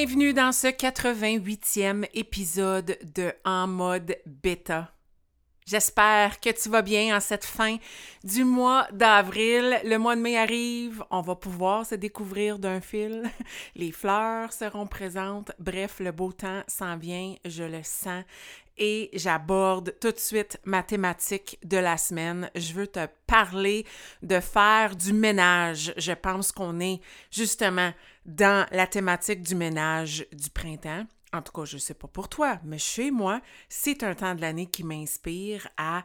Bienvenue dans ce 88e épisode de En mode bêta. J'espère que tu vas bien en cette fin du mois d'avril. Le mois de mai arrive, on va pouvoir se découvrir d'un fil. Les fleurs seront présentes. Bref, le beau temps s'en vient, je le sens. Et j'aborde tout de suite ma thématique de la semaine. Je veux te parler de faire du ménage. Je pense qu'on est justement dans la thématique du ménage du printemps. En tout cas, je ne sais pas pour toi, mais chez moi, c'est un temps de l'année qui m'inspire à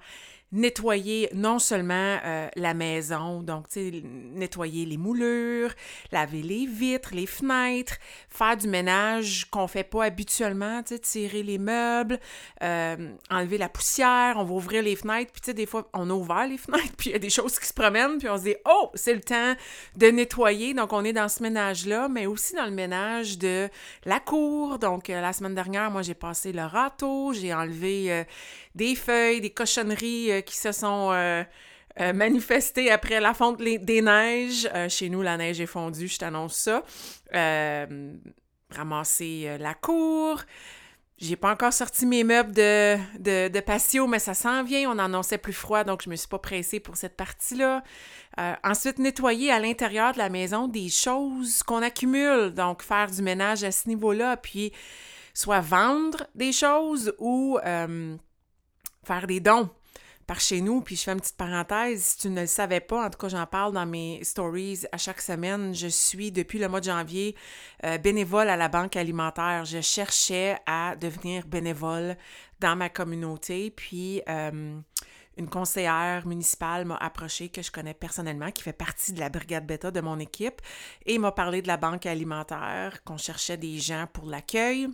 nettoyer non seulement euh, la maison, donc nettoyer les moulures, laver les vitres, les fenêtres, faire du ménage qu'on fait pas habituellement, tirer les meubles, euh, enlever la poussière, on va ouvrir les fenêtres, puis tu sais, des fois, on a ouvert les fenêtres, puis il y a des choses qui se promènent, puis on se dit, oh, c'est le temps de nettoyer, donc on est dans ce ménage-là, mais aussi dans le ménage de la cour, donc euh, la semaine dernière, moi, j'ai passé le râteau, j'ai enlevé des feuilles, des cochonneries qui se sont euh, euh, manifestées après la fonte des neiges. chez nous, la neige est fondue, je t'annonce ça. ramasser la cour. J'ai pas encore sorti mes meubles de, de, patio, mais ça s'en vient. On annonçait plus froid, donc je me suis pas pressée pour cette partie-là. ensuite, nettoyer à l'intérieur de la maison des choses qu'on accumule. Donc, faire du ménage à ce niveau-là, puis soit vendre des choses ou faire des dons par chez nous. Puis je fais une petite parenthèse, si tu ne le savais pas, en tout cas j'en parle dans mes stories à chaque semaine, je suis depuis le mois de janvier euh, bénévole à la Banque alimentaire. Je cherchais à devenir bénévole dans ma communauté, puis... Euh, une conseillère municipale m'a approché que je connais personnellement, qui fait partie de la brigade bêta de mon équipe, et m'a parlé de la banque alimentaire, qu'on cherchait des gens pour l'accueil,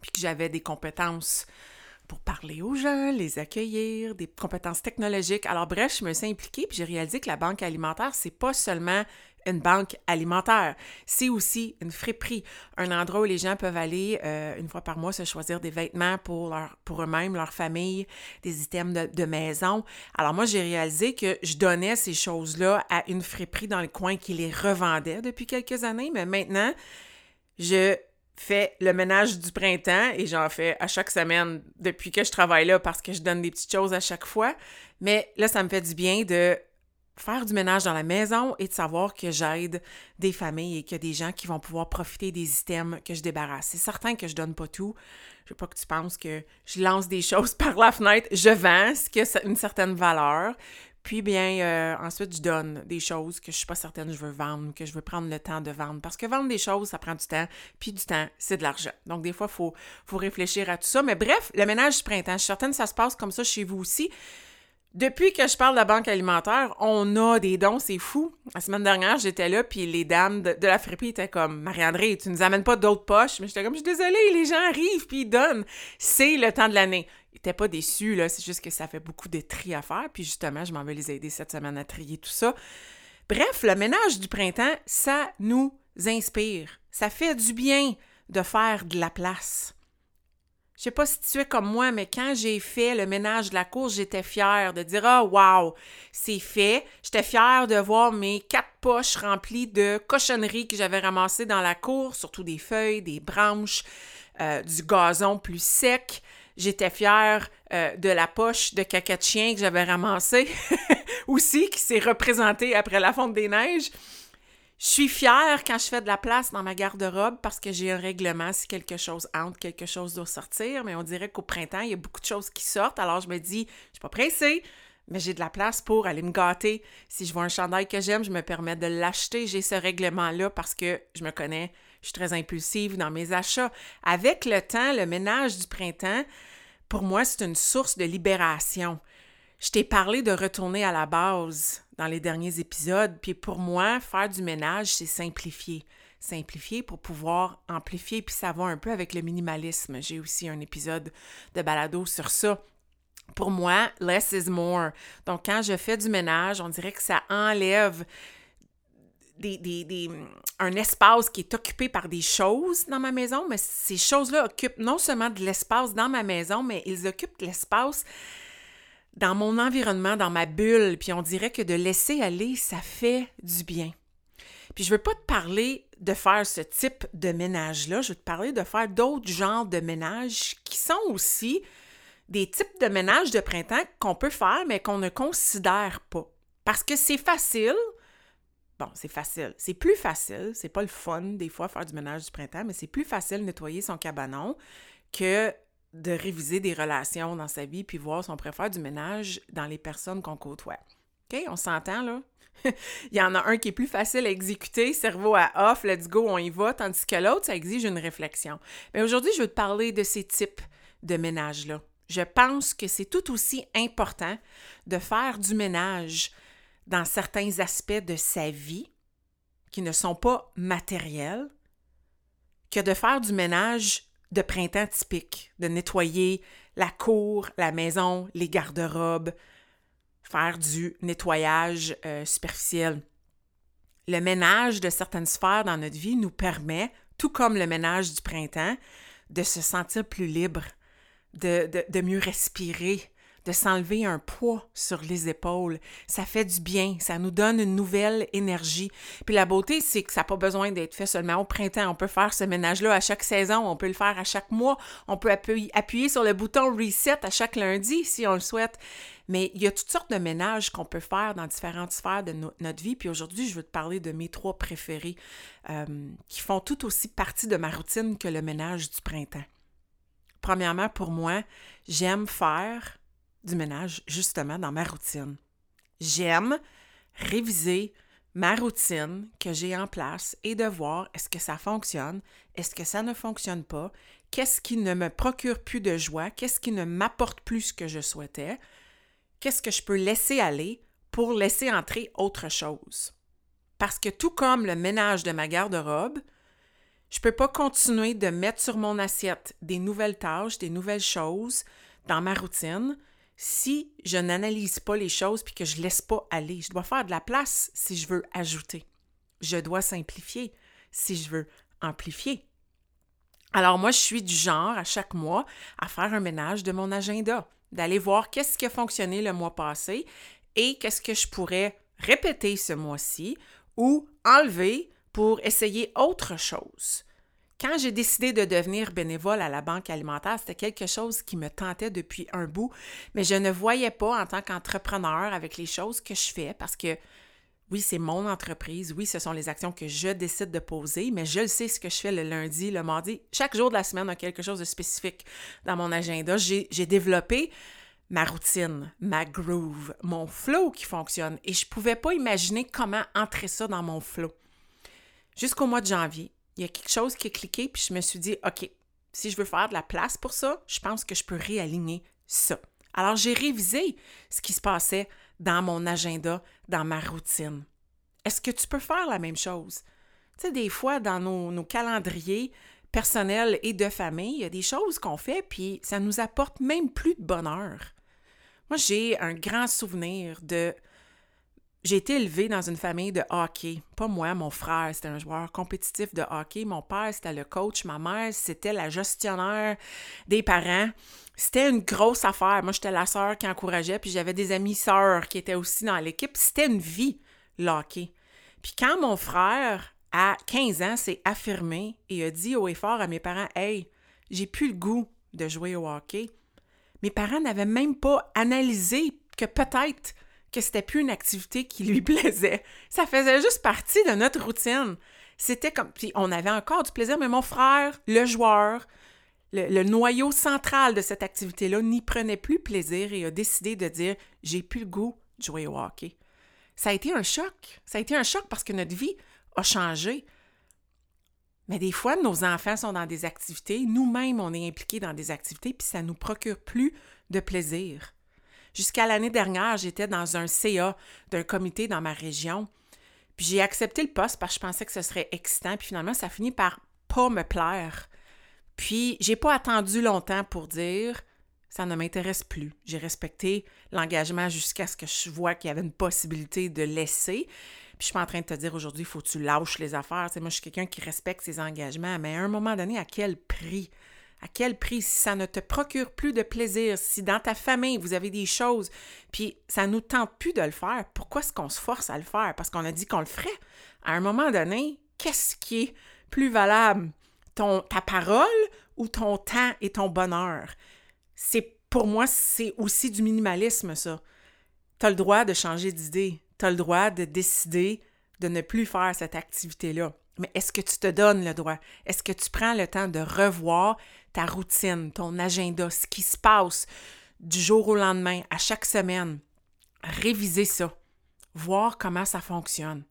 puis que j'avais des compétences pour parler aux gens, les accueillir, des compétences technologiques. Alors bref, je me suis impliquée puis j'ai réalisé que la banque alimentaire, c'est pas seulement une banque alimentaire, c'est aussi une friperie, un endroit où les gens peuvent aller euh, une fois par mois se choisir des vêtements pour, leur, pour eux-mêmes, leur famille, des items de, de maison. Alors moi, j'ai réalisé que je donnais ces choses-là à une friperie dans le coin qui les revendait depuis quelques années, mais maintenant, je fais le ménage du printemps et j'en fais à chaque semaine depuis que je travaille là parce que je donne des petites choses à chaque fois. Mais là, ça me fait du bien de faire du ménage dans la maison et de savoir que j'aide des familles et qu'il y a des gens qui vont pouvoir profiter des items que je débarrasse. C'est certain que je donne pas tout. Je veux pas que tu penses que je lance des choses par la fenêtre. Je vends ce qui a une certaine valeur. Puis bien, euh, ensuite, je donne des choses que je suis pas certaine que je veux vendre, que je veux prendre le temps de vendre. Parce que vendre des choses, ça prend du temps, puis du temps, c'est de l'argent. Donc, des fois, il faut, faut réfléchir à tout ça. Mais bref, le ménage du printemps, je suis certaine que ça se passe comme ça chez vous aussi. Depuis que je parle de la banque alimentaire, on a des dons, c'est fou. La semaine dernière, j'étais là, puis les dames de, la friperie étaient comme Marie-André, tu nous amènes pas d'autres poches? Mais j'étais comme, je suis désolée, les gens arrivent, puis ils donnent. C'est le temps de l'année n'étaient pas déçus, là. C'est juste que ça fait beaucoup de tri à faire. Puis justement, je m'en vais les aider cette semaine à trier tout ça. Bref, le ménage du printemps, ça nous inspire. Ça fait du bien de faire de la place. Je sais pas si tu es comme moi, mais quand j'ai fait le ménage de la cour, j'étais fière de dire Ah, oh, wow, c'est fait. J'étais fière de voir mes quatre poches remplies de cochonneries que j'avais ramassées dans la cour, surtout des feuilles, des branches, euh, du gazon plus sec. J'étais fière euh, de la poche de caca de chien que j'avais ramassée aussi, qui s'est représentée après la fonte des neiges. Je suis fière quand je fais de la place dans ma garde-robe parce que j'ai un règlement si quelque chose entre, quelque chose doit sortir. Mais on dirait qu'au printemps, il y a beaucoup de choses qui sortent. Alors je me dis, je suis pas pressée, mais j'ai de la place pour aller me gâter. Si je vois un chandail que j'aime, je me permets de l'acheter. J'ai ce règlement-là parce que je me connais, je suis très impulsive dans mes achats. Avec le temps, le ménage du printemps, pour moi, c'est une source de libération. Je t'ai parlé de retourner à la base dans les derniers épisodes, puis pour moi, faire du ménage, c'est simplifier. Simplifier pour pouvoir amplifier, puis ça va un peu avec le minimalisme. J'ai aussi un épisode de balado sur ça. Pour moi, less is more. Donc, quand je fais du ménage, on dirait que ça enlève des, un espace qui est occupé par des choses dans ma maison, mais ces choses-là occupent non seulement de l'espace dans ma maison, mais ils occupent de l'espace dans mon environnement, dans ma bulle. Puis on dirait que de laisser aller, ça fait du bien. Puis je veux pas te parler de faire ce type de ménage-là, je veux te parler de faire d'autres genres de ménage qui sont aussi des types de ménage de printemps qu'on peut faire, mais qu'on ne considère pas. Parce que c'est facile, Bon, c'est facile. C'est plus facile, c'est pas le fun des fois faire du ménage du printemps, mais c'est plus facile nettoyer son cabanon que de réviser des relations dans sa vie puis voir si on préfère du ménage dans les personnes qu'on côtoie. OK? On s'entend, là? Il y en a un qui est plus facile à exécuter, cerveau à off, let's go, on y va, tandis que l'autre, ça exige une réflexion. Mais aujourd'hui, je veux te parler de ces types de ménage-là. Je pense que c'est tout aussi important de faire du ménage dans certains aspects de sa vie qui ne sont pas matériels que de faire du ménage de printemps typique, de nettoyer la cour, la maison, les garde-robes, faire du nettoyage euh, superficiel. Le ménage de certaines sphères dans notre vie nous permet, tout comme le ménage du printemps, de se sentir plus libre, de, de mieux respirer, de s'enlever un poids sur les épaules. Ça fait du bien, ça nous donne une nouvelle énergie. Puis la beauté, c'est que ça n'a pas besoin d'être fait seulement au printemps. On peut faire ce ménage-là à chaque saison, on peut le faire à chaque mois, on peut appuyer, sur le bouton reset à chaque lundi si on le souhaite. Mais il y a toutes sortes de ménages qu'on peut faire dans différentes sphères de notre vie. Puis aujourd'hui, je veux te parler de mes trois préférés euh, qui font tout aussi partie de ma routine que le ménage du printemps. Premièrement, pour moi, j'aime faire du ménage justement dans ma routine. J'aime réviser ma routine que j'ai en place et de voir est-ce que ça fonctionne, est-ce que ça ne fonctionne pas, qu'est-ce qui ne me procure plus de joie, qu'est-ce qui ne m'apporte plus ce que je souhaitais, qu'est-ce que je peux laisser aller pour laisser entrer autre chose. Parce que tout comme le ménage de ma garde-robe, je ne peux pas continuer de mettre sur mon assiette des nouvelles tâches, des nouvelles choses dans ma routine si je n'analyse pas les choses puis que je laisse pas aller. Je dois faire de la place si je veux ajouter. Je dois simplifier si je veux amplifier. Alors moi, je suis du genre à chaque mois à faire un ménage de mon agenda, d'aller voir qu'est-ce qui a fonctionné le mois passé et qu'est-ce que je pourrais répéter ce mois-ci ou enlever pour essayer autre chose. Quand j'ai décidé de devenir bénévole à la Banque alimentaire, c'était quelque chose qui me tentait depuis un bout, mais je ne voyais pas en tant qu'entrepreneur avec les choses que je fais parce que oui, c'est mon entreprise, oui, ce sont les actions que je décide de poser, mais je le sais ce que je fais le lundi, le mardi. Chaque jour de la semaine a quelque chose de spécifique dans mon agenda. J'ai développé ma routine, ma groove, mon flow qui fonctionne et je ne pouvais pas imaginer comment entrer ça dans mon flow. Jusqu'au mois de janvier, il y a quelque chose qui a cliqué, puis je me suis dit, OK, si je veux faire de la place pour ça, je pense que je peux réaligner ça. Alors, j'ai révisé ce qui se passait dans mon agenda, dans ma routine. Est-ce que tu peux faire la même chose? Tu sais, des fois, dans nos, calendriers personnels et de famille, il y a des choses qu'on fait, puis ça nous apporte même plus de bonheur. Moi, j'ai un grand souvenir de j'ai été élevée dans une famille de hockey. Pas moi, mon frère, c'était un joueur compétitif de hockey. Mon père, c'était le coach. Ma mère, c'était la gestionnaire des parents. C'était une grosse affaire. Moi, j'étais la sœur qui encourageait, puis j'avais des amis sœurs qui étaient aussi dans l'équipe. C'était une vie, le hockey. Puis quand mon frère, à 15 ans, s'est affirmé et a dit haut et fort à mes parents Hey, j'ai plus le goût de jouer au hockey, mes parents n'avaient même pas analysé que peut-être que c'était plus une activité qui lui plaisait. Ça faisait juste partie de notre routine. C'était comme. Puis on avait encore du plaisir, mais mon frère, le joueur, le, noyau central de cette activité-là, n'y prenait plus plaisir et a décidé de dire J'ai plus le goût de jouer au hockey. Ça a été un choc. Ça a été un choc parce que notre vie a changé. Mais des fois, nos enfants sont dans des activités, nous-mêmes, on est impliqués dans des activités, puis ça ne nous procure plus de plaisir. Jusqu'à l'année dernière, j'étais dans un CA d'un comité dans ma région. Puis j'ai accepté le poste parce que je pensais que ce serait excitant. Puis finalement, ça finit par pas me plaire. Puis j'ai pas attendu longtemps pour dire ça ne m'intéresse plus. J'ai respecté l'engagement jusqu'à ce que je vois qu'il y avait une possibilité de laisser. Puis je suis en train de te dire aujourd'hui, il faut que tu lâches les affaires. moi, je suis quelqu'un qui respecte ses engagements, mais à un moment donné, à quel prix? À quel prix? Si ça ne te procure plus de plaisir, si dans ta famille, vous avez des choses, puis ça nous tente plus de le faire, pourquoi est-ce qu'on se force à le faire? Parce qu'on a dit qu'on le ferait. À un moment donné, qu'est-ce qui est plus valable? Ton, ta parole ou ton temps et ton bonheur? c'est pour moi, c'est aussi du minimalisme, ça. Tu as le droit de changer d'idée. Tu as le droit de décider de ne plus faire cette activité-là. Mais est-ce que tu te donnes le droit? Est-ce que tu prends le temps de revoir ta routine, ton agenda, ce qui se passe du jour au lendemain, à chaque semaine? Réviser ça. Voir comment ça fonctionne.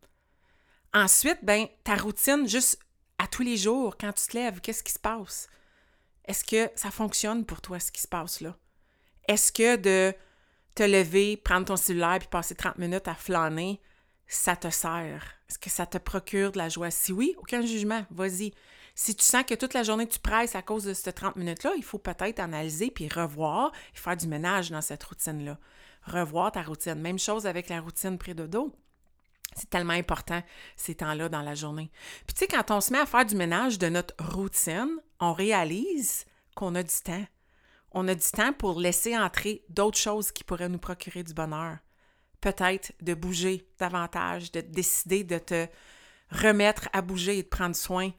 Ensuite, ben, ta routine, juste à tous les jours, quand tu te lèves, qu'est-ce qui se passe? Est-ce que ça fonctionne pour toi, ce qui se passe là? Est-ce que de te lever, prendre ton cellulaire puis passer 30 minutes à flâner, ça te sert? Est-ce que ça te procure de la joie? Si oui, aucun jugement, vas-y. Si tu sens que toute la journée tu presses à cause de ces 30 minutes-là, il faut peut-être analyser puis revoir et faire du ménage dans cette routine-là. Revoir ta routine. Même chose avec la routine pré-dodo. C'est tellement important ces temps-là dans la journée. Puis tu sais, quand on se met à faire du ménage de notre routine, on réalise qu'on a du temps. On a du temps pour laisser entrer d'autres choses qui pourraient nous procurer du bonheur. Peut-être de bouger davantage, de décider de te remettre à bouger et de prendre soin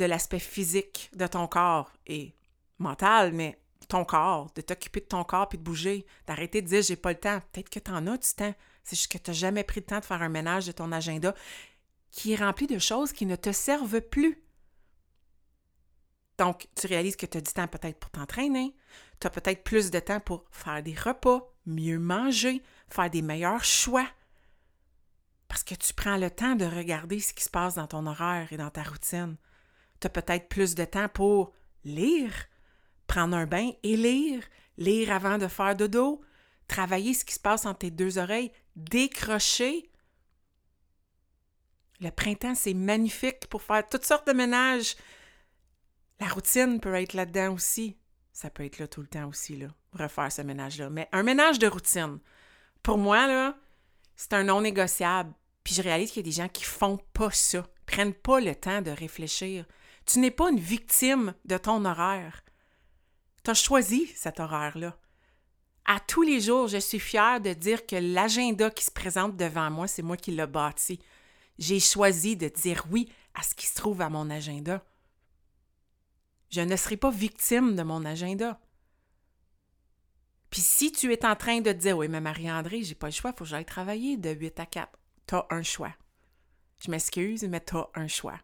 de l'aspect physique de ton corps et mental, mais ton corps, de t'occuper de ton corps puis de bouger, d'arrêter de dire j'ai pas le temps. Peut-être que tu en as du temps. C'est juste que tu n'as jamais pris le temps de faire un ménage de ton agenda qui est rempli de choses qui ne te servent plus. Donc, tu réalises que tu as du temps peut-être pour t'entraîner, tu as peut-être plus de temps pour faire des repas, mieux manger, faire des meilleurs choix. Parce que tu prends le temps de regarder ce qui se passe dans ton horaire et dans ta routine. Tu as peut-être plus de temps pour lire, prendre un bain et lire, lire avant de faire dodo, travailler ce qui se passe entre tes deux oreilles, décrocher. Le printemps, c'est magnifique pour faire toutes sortes de ménages. La routine peut être là-dedans aussi. Ça peut être là tout le temps aussi, là, refaire ce ménage-là. Mais un ménage de routine, pour moi, là, c'est un non négociable. Puis je réalise qu'il y a des gens qui font pas ça, prennent pas le temps de réfléchir. Tu n'es pas une victime de ton horaire. Tu as choisi cet horaire-là. À tous les jours, je suis fière de dire que l'agenda qui se présente devant moi, c'est moi qui l'ai bâti. J'ai choisi de dire oui à ce qui se trouve à mon agenda. Je ne serai pas victime de mon agenda. Puis si tu es en train de dire Oui, mais Marie-André, j'ai pas le choix, il faut que j'aille travailler de 8 à 4, tu as un choix. Je m'excuse, mais tu as un choix.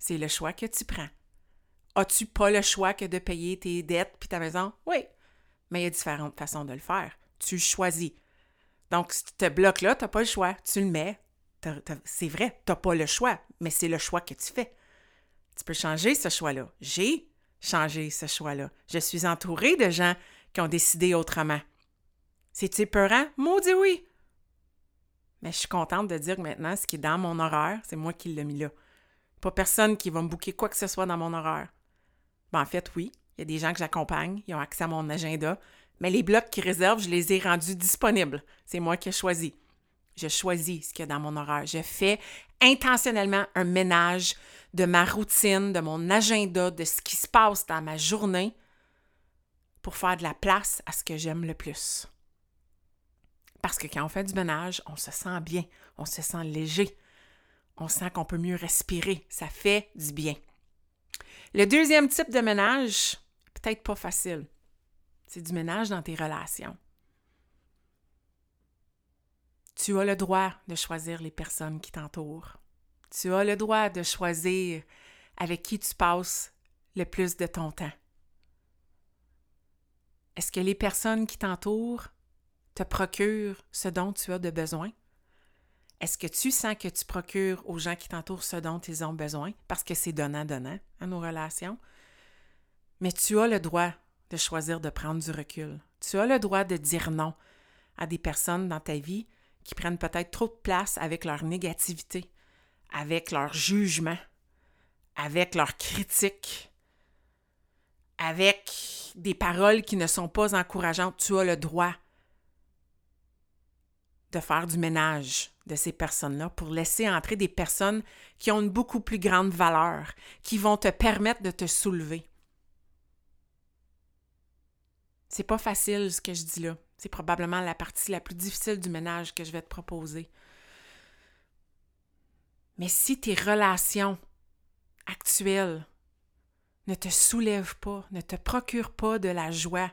C'est le choix que tu prends. As-tu pas le choix que de payer tes dettes puis ta maison? Oui mais il y a différentes façons de le faire. Tu choisis. Donc, ce bloc-là, tu n'as pas le choix. Tu le mets. C'est vrai, tu n'as pas le choix, mais c'est le choix que tu fais. Tu peux changer ce choix-là. J'ai changé ce choix-là. Je suis entourée de gens qui ont décidé autrement. C'est-tu peurant? Maudit oui! Mais je suis contente de dire que maintenant, ce qui est dans mon horaire, c'est moi qui l'ai mis là. Pas personne qui va me bouquer quoi que ce soit dans mon horaire. Ben, en fait, oui, il y a des gens que j'accompagne, ils ont accès à mon agenda, mais les blocs qu'ils réservent, je les ai rendus disponibles. C'est moi qui ai choisi. Je choisis ce qu'il y a dans mon horaire. Je fais intentionnellement un ménage de ma routine, de mon agenda, de ce qui se passe dans ma journée pour faire de la place à ce que j'aime le plus. Parce que quand on fait du ménage, on se sent bien, on se sent léger, on sent qu'on peut mieux respirer, ça fait du bien. Le deuxième type de ménage, peut-être pas facile. C'est du ménage dans tes relations. Tu as le droit de choisir les personnes qui t'entourent. Tu as le droit de choisir avec qui tu passes le plus de ton temps. Est-ce que les personnes qui t'entourent te procurent ce dont tu as de besoin? Est-ce que tu sens que tu procures aux gens qui t'entourent ce dont ils ont besoin? Parce que c'est donnant-donnant à nos relations. Mais tu as le droit de choisir de prendre du recul. Tu as le droit de dire non à des personnes dans ta vie qui prennent peut-être trop de place avec leur négativité, avec leur jugement, avec leur critique, avec des paroles qui ne sont pas encourageantes, tu as le droit de faire du ménage de ces personnes-là pour laisser entrer des personnes qui ont une beaucoup plus grande valeur, qui vont te permettre de te soulever. C'est pas facile ce que je dis là. C'est probablement la partie la plus difficile du ménage que je vais te proposer. Mais si tes relations actuelles ne te soulèvent pas, ne te procurent pas de la joie,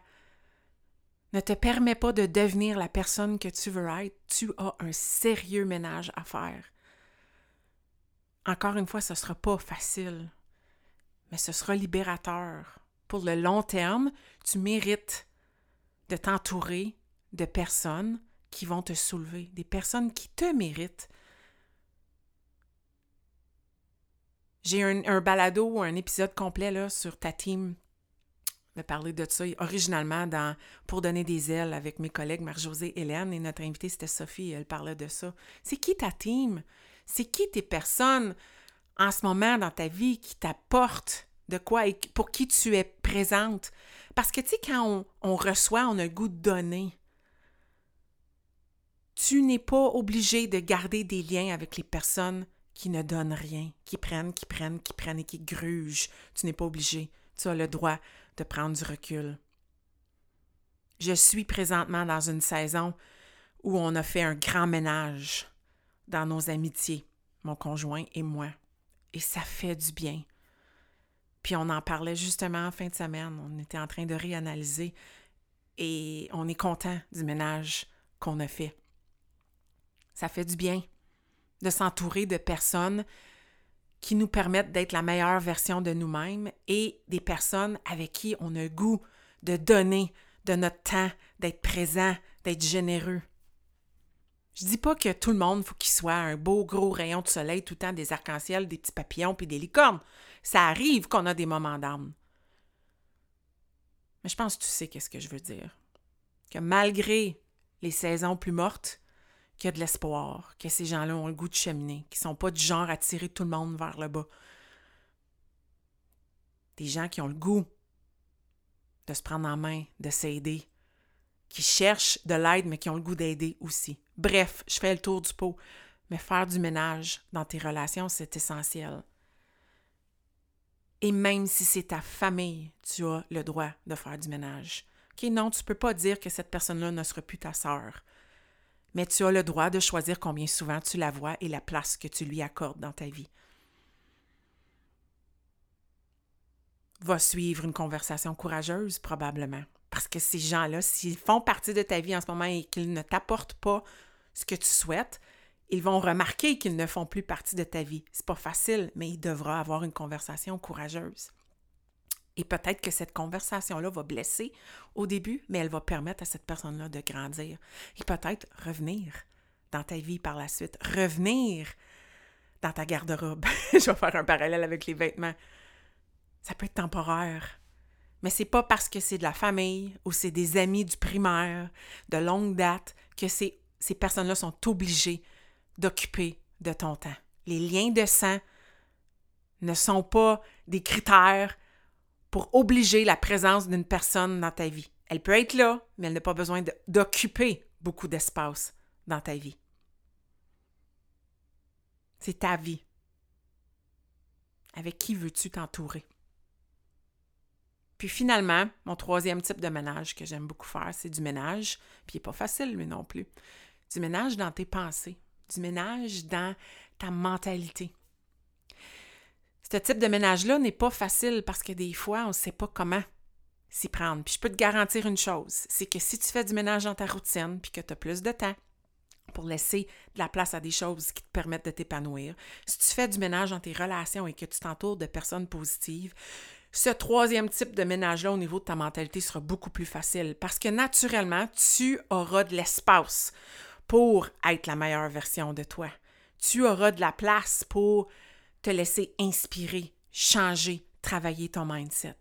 ne te permet pas de devenir la personne que tu veux être, tu as un sérieux ménage à faire. Encore une fois, ce ne sera pas facile, mais ce sera libérateur. Pour le long terme, tu mérites de t'entourer de personnes qui vont te soulever, des personnes qui te méritent. J'ai un, un balado ou un épisode complet là, sur ta team de parler de ça originalement dans Pour donner des ailes avec mes collègues Marie-Josée Hélène et notre invitée c'était Sophie, elle parlait de ça. C'est qui ta team? C'est qui tes personnes en ce moment dans ta vie qui t'apportent de quoi et pour qui tu es présente? Parce que tu sais, quand on, on reçoit, on a le goût de donner. Tu n'es pas obligé de garder des liens avec les personnes qui ne donnent rien, qui prennent, qui prennent, qui prennent et qui grugent. Tu n'es pas obligé. Tu as le droit de prendre du recul. Je suis présentement dans une saison où on a fait un grand ménage dans nos amitiés, mon conjoint et moi. Et ça fait du bien. Puis on en parlait justement en fin de semaine. On était en train de réanalyser et on est content du ménage qu'on a fait. Ça fait du bien de s'entourer de personnes qui nous permettent d'être la meilleure version de nous-mêmes et des personnes avec qui on a goût de donner de notre temps, d'être présent, d'être généreux. Je dis pas que tout le monde faut qu'il soit un beau gros rayon de soleil tout le temps des arcs-en-ciel, des petits papillons puis des licornes. Ça arrive qu'on a des moments d'âme. Mais je pense que tu sais qu'est-ce que je veux dire. Que malgré les saisons plus mortes, qu'il y a de l'espoir, que ces gens-là ont le goût de cheminer, qui ne sont pas du genre à tirer tout le monde vers le bas. Des gens qui ont le goût de se prendre en main, de s'aider, qui cherchent de l'aide, mais qui ont le goût d'aider aussi. Bref, je fais le tour du pot, mais faire du ménage dans tes relations, c'est essentiel. Et même si c'est ta famille, tu as le droit de faire du ménage. OK, non, tu ne peux pas dire que cette personne-là ne sera plus ta sœur mais tu as le droit de choisir combien souvent tu la vois et la place que tu lui accordes dans ta vie. Va suivre une conversation courageuse, probablement. Parce que ces gens-là, s'ils font partie de ta vie en ce moment et qu'ils ne t'apportent pas ce que tu souhaites, ils vont remarquer qu'ils ne font plus partie de ta vie. C'est pas facile, mais il devra avoir une conversation courageuse. Et peut-être que cette conversation-là va blesser au début, mais elle va permettre à cette personne-là de grandir. Et peut-être revenir dans ta vie par la suite. Revenir dans ta garde-robe. Je vais faire un parallèle avec les vêtements. Ça peut être temporaire. Mais c'est pas parce que c'est de la famille ou c'est des amis du primaire de longue date que ces, ces personnes-là sont obligées d'occuper de ton temps. Les liens de sang ne sont pas des critères pour obliger la présence d'une personne dans ta vie. Elle peut être là, mais elle n'a pas besoin d'occuper beaucoup d'espace dans ta vie. C'est ta vie. Avec qui veux-tu t'entourer? Puis finalement, mon troisième type de ménage que j'aime beaucoup faire, c'est du ménage, puis il n'est pas facile lui non plus. Du ménage dans tes pensées, du ménage dans ta mentalité. Ce type de ménage-là n'est pas facile parce que des fois, on ne sait pas comment s'y prendre. Puis je peux te garantir une chose, c'est que si tu fais du ménage dans ta routine, puis que tu as plus de temps pour laisser de la place à des choses qui te permettent de t'épanouir, si tu fais du ménage dans tes relations et que tu t'entoures de personnes positives, ce troisième type de ménage-là au niveau de ta mentalité sera beaucoup plus facile parce que naturellement, tu auras de l'espace pour être la meilleure version de toi. Tu auras de la place pour te laisser inspirer, changer, travailler ton mindset.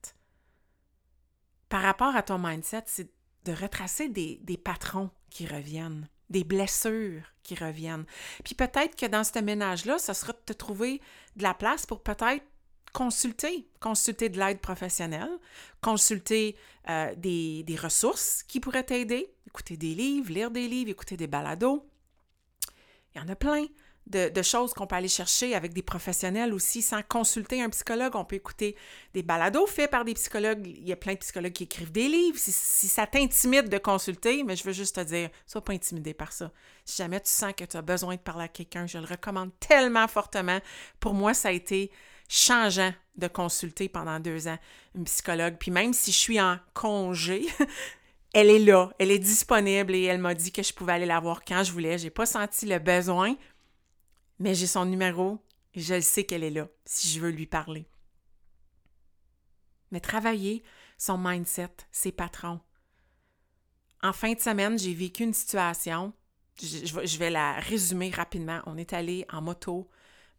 Par rapport à ton mindset, c'est de retracer des, patrons qui reviennent, des blessures qui reviennent. Puis peut-être que dans ce ménage-là, ça sera de te trouver de la place pour peut-être consulter, consulter de l'aide professionnelle, consulter euh, des, des ressources qui pourraient t'aider, écouter des livres, lire des livres, écouter des balados. Il y en a plein de, choses qu'on peut aller chercher avec des professionnels aussi sans consulter un psychologue. On peut écouter des balados faits par des psychologues. Il y a plein de psychologues qui écrivent des livres. Si, ça t'intimide de consulter, mais je veux juste te dire, sois pas intimidé par ça. Si jamais tu sens que tu as besoin de parler à quelqu'un, je le recommande tellement fortement. Pour moi, ça a été changeant de consulter pendant deux ans une psychologue. Puis même si je suis en congé, elle est là, elle est disponible et elle m'a dit que je pouvais aller la voir quand je voulais. J'ai pas senti le besoin, mais j'ai son numéro et je sais qu'elle est là si je veux lui parler. Mais travailler son mindset, ses patrons. En fin de semaine, j'ai vécu une situation, je, vais la résumer rapidement. On est allé en moto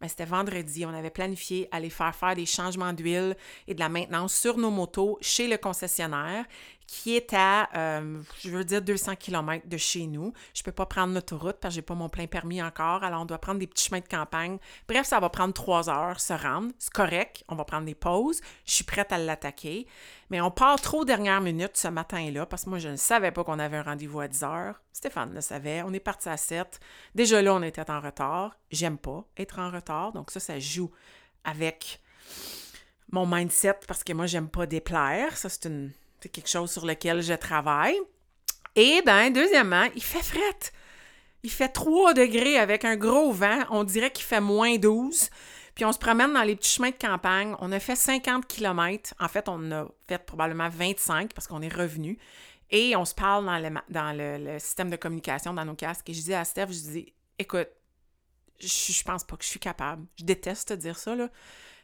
ben, c'était vendredi. On avait planifié aller faire faire des changements d'huile et de la maintenance sur nos motos chez le concessionnaire qui est à, euh, je veux dire, 200 km de chez nous. Je ne peux pas prendre l'autoroute parce que je n'ai pas mon plein permis encore, alors on doit prendre des petits chemins de campagne. Bref, ça va prendre trois heures se rendre. C'est correct, on va prendre des pauses. Je suis prête à l'attaquer. Mais on part trop dernière minute ce matin-là parce que moi, je ne savais pas qu'on avait un rendez-vous à 10 heures. Stéphane le savait. On est parti à 7. Déjà là, on était en retard. J'aime pas être en retard. Donc ça, ça joue avec mon mindset parce que moi, j'aime pas déplaire. Ça, c'est une c'est quelque chose sur lequel je travaille. Et ben, deuxièmement, il fait fret. Il fait 3 degrés avec un gros vent. On dirait qu'il fait moins 12. Puis on se promène dans les petits chemins de campagne. On a fait 50 km. En fait, on a fait probablement 25 parce qu'on est revenu. Et on se parle dans, le, dans le, système de communication, dans nos casques. Et je dis à Steph, je dis, écoute, je, je pense pas que je suis capable. Je déteste dire ça, là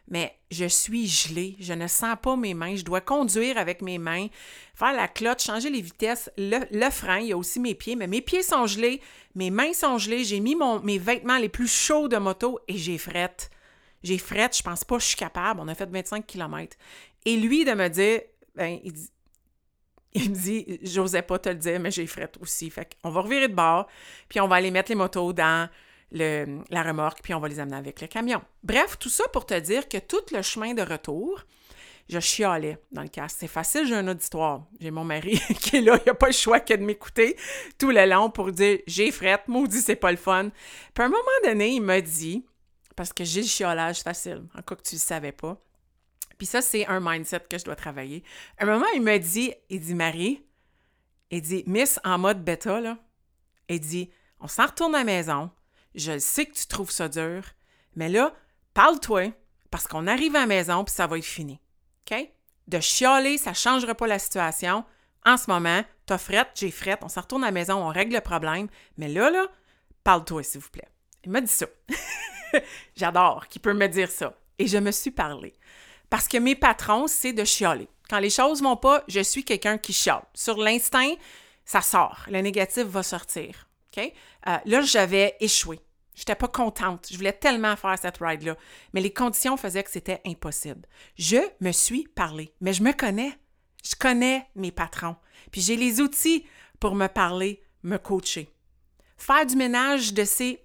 mais je suis gelée, je ne sens pas mes mains, je dois conduire avec mes mains, faire la clotte, changer les vitesses, le, frein, il y a aussi mes pieds, mais mes pieds sont gelés, mes mains sont gelées, j'ai mis mes vêtements les plus chauds de moto et j'ai frette. J'ai frette, je pense pas que je suis capable, on a fait 25 km. Et lui de me dire, ben, il dit, il me dit, j'osais pas te le dire, mais j'ai frette aussi. Fait qu'on va revirer de bord, puis on va aller mettre les motos dans la remorque, puis on va les amener avec le camion. Bref, tout ça pour te dire que tout le chemin de retour, je chialais dans le casque. C'est facile, j'ai un auditoire. J'ai mon mari qui est là, il n'a pas le choix que de m'écouter tout le long pour dire j'ai frette, maudit, c'est pas le fun. Puis à un moment donné, il m'a dit, parce que j'ai le chiolage facile, en cas que tu ne le savais pas. Puis ça, c'est un mindset que je dois travailler. À un moment, il m'a dit, il dit Marie, il dit Miss en mode bêta, là, il dit on s'en retourne à la maison, je sais que tu trouves ça dur, mais là, parle-toi, parce qu'on arrive à la maison, puis ça va être fini. OK? De chialer, ça ne changera pas la situation. En ce moment, t'as frette, j'ai frette, on s'en retourne à la maison, on règle le problème. Mais là, là, parle-toi, s'il vous plaît. Il m'a dit ça. J'adore qu'il peut me dire ça. Et je me suis parlé. Parce que mes patrons, c'est de chialer. Quand les choses vont pas, je suis quelqu'un qui chiale. Sur l'instinct, ça sort. Le négatif va sortir. OK? Euh, là, j'avais échoué. Je n'étais pas contente. Je voulais tellement faire cette ride-là. Mais les conditions faisaient que c'était impossible. Je me suis parlé. Mais je me connais. Je connais mes patrons. Puis j'ai les outils pour me parler, me coacher. Faire du ménage de ses,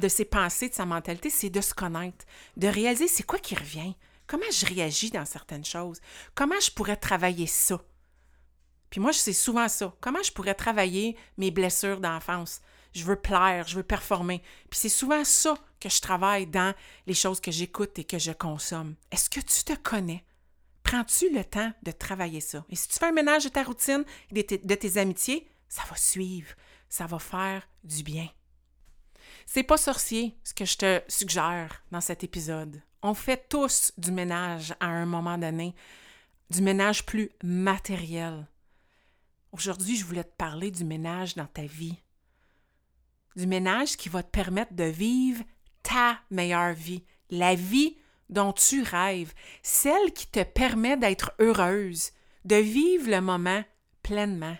de ses pensées, de sa mentalité, c'est de se connaître, de réaliser c'est quoi qui revient, comment je réagis dans certaines choses, comment je pourrais travailler ça. Puis moi, c'est souvent ça. Comment je pourrais travailler mes blessures d'enfance? Je veux plaire, je veux performer. Puis c'est souvent ça que je travaille dans les choses que j'écoute et que je consomme. Est-ce que tu te connais? Prends-tu le temps de travailler ça? Et si tu fais un ménage de ta routine et de tes, amitiés, ça va suivre, ça va faire du bien. C'est pas sorcier ce que je te suggère dans cet épisode. On fait tous du ménage à un moment donné, du ménage plus matériel. Aujourd'hui, je voulais te parler du ménage dans ta vie, du ménage qui va te permettre de vivre ta meilleure vie, la vie dont tu rêves, celle qui te permet d'être heureuse, de vivre le moment pleinement.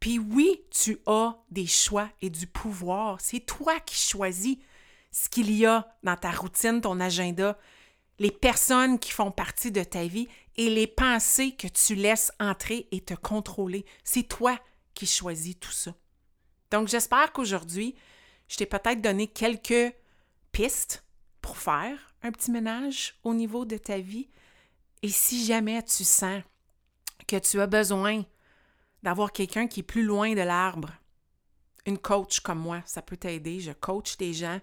Puis oui, tu as des choix et du pouvoir. C'est toi qui choisis ce qu'il y a dans ta routine, ton agenda, les personnes qui font partie de ta vie et les pensées que tu laisses entrer et te contrôler. C'est toi qui choisis tout ça. Donc, j'espère qu'aujourd'hui, je t'ai peut-être donné quelques pistes pour faire un petit ménage au niveau de ta vie. Et si jamais tu sens que tu as besoin d'avoir quelqu'un qui est plus loin de l'arbre, une coach comme moi, ça peut t'aider. Je coach des gens.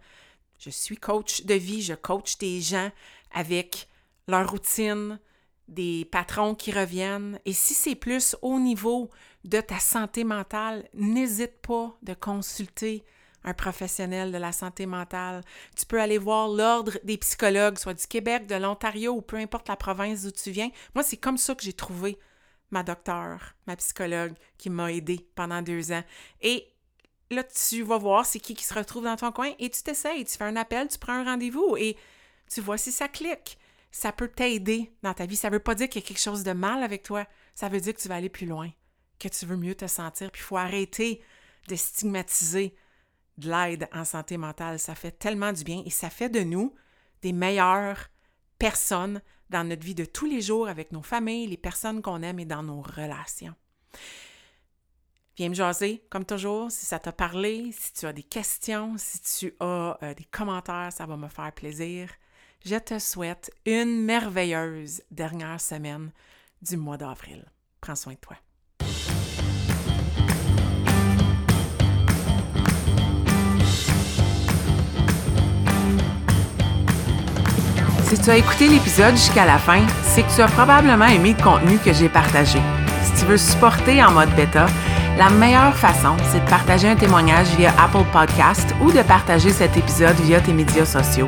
Je suis coach de vie. Je coach des gens avec leur routine, des patrons qui reviennent. Et si c'est plus au niveau de ta santé mentale, n'hésite pas de consulter un professionnel de la santé mentale. Tu peux aller voir l'Ordre des psychologues, soit du Québec, de l'Ontario ou peu importe la province d'où tu viens. Moi, c'est comme ça que j'ai trouvé ma docteure, ma psychologue qui m'a aidé pendant deux ans. Et là, tu vas voir c'est qui qui se retrouve dans ton coin et tu t'essayes, tu fais un appel, tu prends un rendez-vous et tu vois si ça clique. Ça peut t'aider dans ta vie. Ça ne veut pas dire qu'il y a quelque chose de mal avec toi. Ça veut dire que tu vas aller plus loin, que tu veux mieux te sentir. Puis il faut arrêter de stigmatiser de l'aide en santé mentale. Ça fait tellement du bien et ça fait de nous des meilleures personnes dans notre vie de tous les jours avec nos familles, les personnes qu'on aime et dans nos relations. Viens me jaser, comme toujours, si ça t'a parlé, si tu as des questions, si tu as euh, des commentaires, ça va me faire plaisir. Je te souhaite une merveilleuse dernière semaine du mois d'avril. Prends soin de toi. Si tu as écouté l'épisode jusqu'à la fin, c'est que tu as probablement aimé le contenu que j'ai partagé. Si tu veux supporter en mode bêta, la meilleure façon, c'est de partager un témoignage via Apple Podcast ou de partager cet épisode via tes médias sociaux.